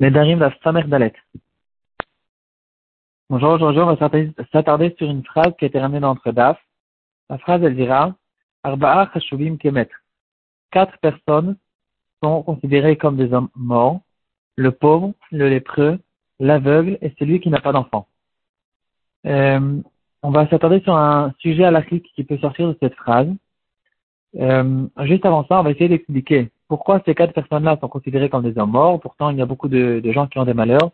Nedarim la Dalet. Bonjour, aujourd'hui, on va s'attarder sur une phrase qui a été ramenée dans notre DAF. La phrase, elle dira Arba'a Kemet. Quatre personnes sont considérées comme des hommes morts le pauvre, le lépreux, l'aveugle et celui qui n'a pas d'enfant. Euh, on va s'attarder sur un sujet à l'Afrique qui peut sortir de cette phrase. Euh, juste avant ça, on va essayer d'expliquer pourquoi ces quatre personnes-là sont considérées comme des hommes morts? Pourtant, il y a beaucoup de, gens qui ont des malheurs,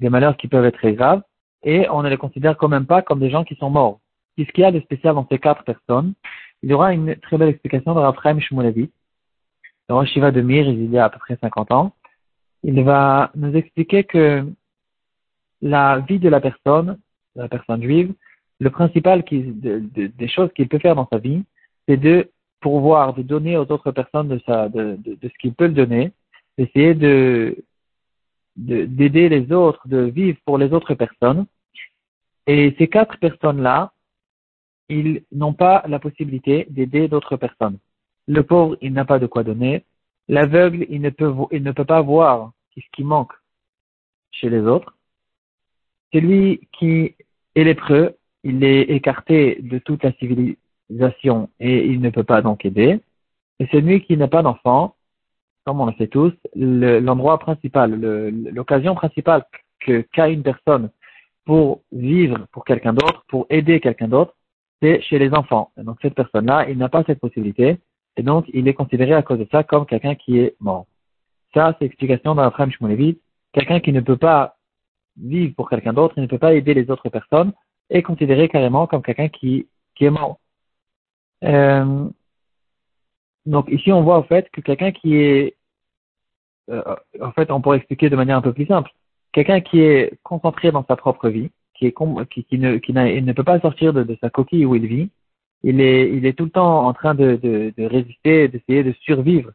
des malheurs qui peuvent être très graves, et on ne les considère quand même pas comme des gens qui sont morts. Qu'est-ce qu'il y a de spécial dans ces quatre personnes? Il y aura une très belle explication de Raphaël Shmulevitz, le Shiva de Mir, il y a à peu près 50 ans. Il va nous expliquer que la vie de la personne, de la personne juive, le principal qui, des choses qu'il peut faire dans sa vie, c'est de pourvoir, de donner aux autres personnes de, sa, de, de, ce qu'il peut le donner, d'essayer de d'aider les autres, de vivre pour les autres personnes. Et ces quatre personnes-là, ils n'ont pas la possibilité d'aider d'autres personnes. Le pauvre, il n'a pas de quoi donner. L'aveugle, il ne peut, il ne peut pas voir ce qui manque chez les autres. Celui qui est lépreux, il est écarté de toute la et il ne peut pas donc aider. Et celui qui n'a pas d'enfant, comme on le sait tous, l'endroit principal, l'occasion principale qu'a une personne pour vivre pour quelqu'un d'autre, pour aider quelqu'un d'autre, c'est chez les enfants. Donc cette personne-là, il n'a pas cette possibilité, et donc il est considéré à cause de ça comme quelqu'un qui est mort. Ça, c'est l'explication dans la frame Shmulevit. Quelqu'un qui ne peut pas vivre pour quelqu'un d'autre, il ne peut pas aider les autres personnes, est considéré carrément comme quelqu'un qui est mort. Euh, donc ici, on voit en fait que quelqu'un qui est, euh, en fait, on pourrait expliquer de manière un peu plus simple, quelqu'un qui est concentré dans sa propre vie, qui est qui, qui ne qui ne peut pas sortir de, sa coquille où il vit, il est il est tout le temps en train de de, de résister, d'essayer de survivre,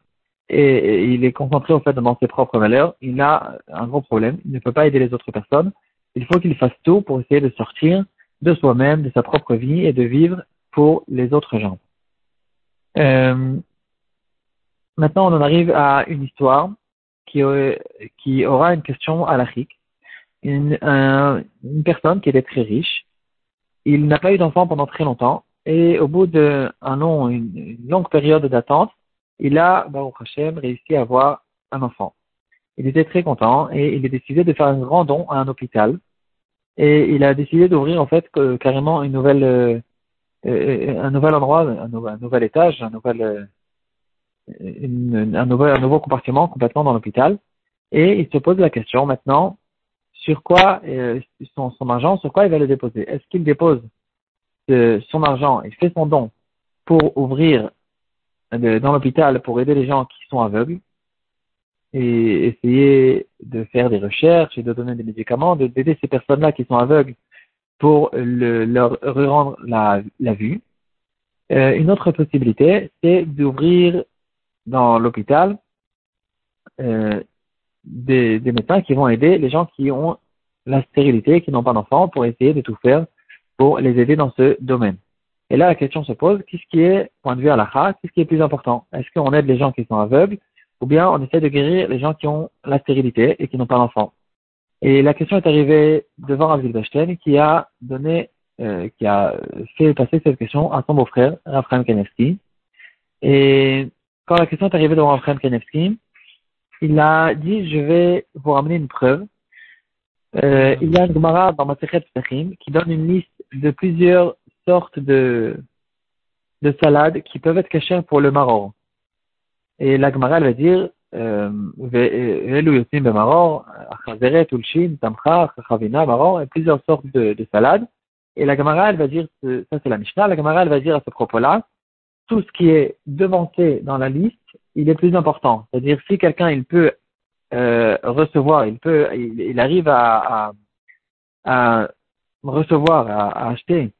et, il est concentré en fait dans ses propres valeurs. Il a un gros problème, il ne peut pas aider les autres personnes. Il faut qu'il fasse tout pour essayer de sortir de soi-même, de sa propre vie et de vivre pour les autres gens. Euh, maintenant, on en arrive à une histoire qui, qui aura une question à Une, une personne qui était très riche, il n'a pas eu d'enfant pendant très longtemps, et au bout d'un long, une, longue période d'attente, il a, Baruch Hashem, réussi à avoir un enfant. Il était très content et il a décidé de faire un grand don à un hôpital. Et il a décidé d'ouvrir en fait carrément une nouvelle, euh, un nouvel endroit, un, nouvel, étage, un nouvel, euh, un, nouvel, un nouveau compartiment complètement dans l'hôpital. Et il se pose la question maintenant sur quoi euh, son, argent, sur quoi il va le déposer? Est-ce qu'il dépose son argent et fait son don pour ouvrir dans l'hôpital pour aider les gens qui sont aveugles et essayer de faire des recherches et de donner des médicaments, d'aider ces personnes-là qui sont aveugles pour le, leur rendre la, vue. Euh, une autre possibilité, c'est d'ouvrir dans l'hôpital euh, des, des, médecins qui vont aider les gens qui ont la stérilité, qui n'ont pas d'enfants, pour essayer de tout faire pour les aider dans ce domaine. Et là, la question se pose, qu'est-ce qui est, point de vue à la qu'est-ce qui est plus important? Est-ce qu'on aide les gens qui sont aveugles ou bien on essaie de guérir les gens qui ont la stérilité et qui n'ont pas d'enfants? Et la question est arrivée devant Rav Zilberstein qui a donné, euh, qui a fait passer cette question à son beau-frère, Raphaël Kanevski. Et quand la question est arrivée devant Raphaël Kanevski, il a dit, je vais vous ramener une preuve. Euh, il y a une Gemara dans Masechet qui donne une liste de plusieurs sortes de, de salades qui peuvent être cachées pour le maror. Et la Gemara, elle va dire, euh, ben Tamcha, chavina, et plusieurs sortes de, de salades. Et la Gemara, elle va dire, ça c'est la Mishnah, la Gemara, elle va dire à ce propos-là, tout ce qui est devancé dans la liste, il est plus important. C'est-à-dire, si quelqu'un, il peut euh, recevoir, il peut, il, arrive à, recevoir, à, acheter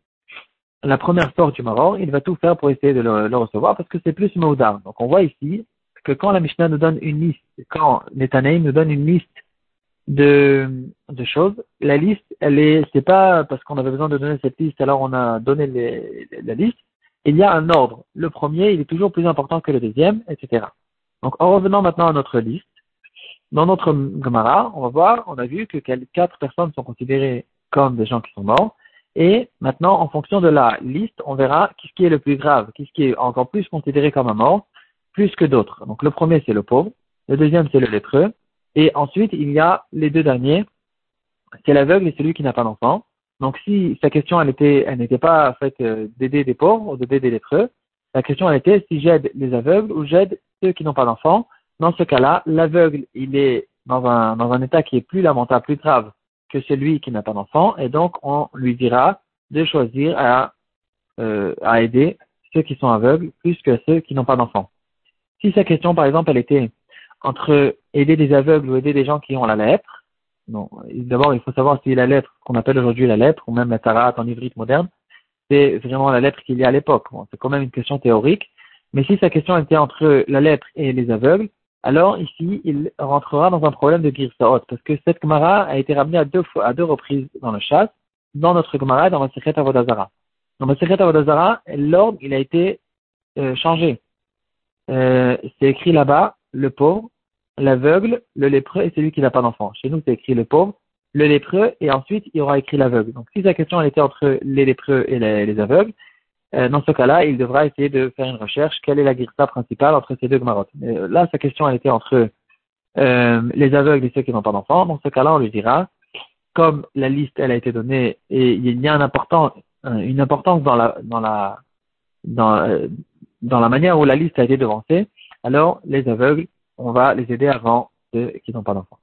la première sorte du maror, il va tout faire pour essayer de le, recevoir parce que c'est plus maudar. Donc on voit ici que quand la Mishnah nous donne une liste, quand Netanaïm nous donne une liste de, choses, la liste, elle est, c'est pas parce qu'on avait besoin de donner cette liste, alors on a donné les, la liste. Il y a un ordre. Le premier, il est toujours plus important que le deuxième, etc. Donc, en revenant maintenant à notre liste, dans notre Gemara, on va voir, on a vu que quatre personnes sont considérées comme des gens qui sont morts. Et maintenant, en fonction de la liste, on verra qu'est-ce qui est le plus grave, qu'est-ce qui est encore plus considéré comme un mort, plus que d'autres. Donc le premier, c'est le pauvre. Le deuxième, c'est le lépreux. Et ensuite, il y a les deux derniers. C'est l'aveugle et celui qui n'a pas d'enfant. Donc si sa question, elle était, elle n'était pas faite euh, d'aider des pauvres ou d'aider des lépreux, la question elle était si j'aide les aveugles ou j'aide ceux qui n'ont pas d'enfants. Dans ce cas-là, l'aveugle, il est dans un, dans un état qui est plus lamentable, plus grave que celui qui n'a pas d'enfant, et donc on lui dira de choisir à, euh, à aider ceux qui sont aveugles plus que ceux qui n'ont pas d'enfant. Si sa question, par exemple, elle était entre aider des aveugles ou aider des gens qui ont la lèpre, non, d'abord il faut savoir si la lèpre, qu'on appelle aujourd'hui la lèpre, ou même la tarate en ivrite moderne, c'est vraiment la lèpre qu'il y a à l'époque. c'est quand même une question théorique. Mais si sa question était entre la lèpre et les aveugles, alors ici, il rentrera dans un problème de Girsaot, parce que cette Gemara a été ramenée à deux, fois, à deux reprises dans le chat, dans notre Gemara et dans le Secret Avodazara. Dans le Secret Avodazara, l'ordre, il a été euh, changé. Euh, c'est écrit là-bas, le pauvre, l'aveugle, le lépreux et celui qui n'a pas d'enfant. Chez nous, c'est écrit le pauvre, le lépreux, et ensuite il y aura écrit l'aveugle. Donc si sa question elle était entre les lépreux et les, aveugles, euh, dans ce cas-là, il devra essayer de faire une recherche. Quelle est la guirsa principale entre ces deux gmarottes euh, Là, sa question elle était entre euh, les aveugles et ceux qui n'ont pas d'enfants. Dans ce cas-là, on lui dira, comme la liste elle a été donnée et il y a un important, une importance dans la dans la dans, dans la manière où la liste a été devancée, alors les aveugles, on va les aider avant ceux qui n'ont pas d'enfants.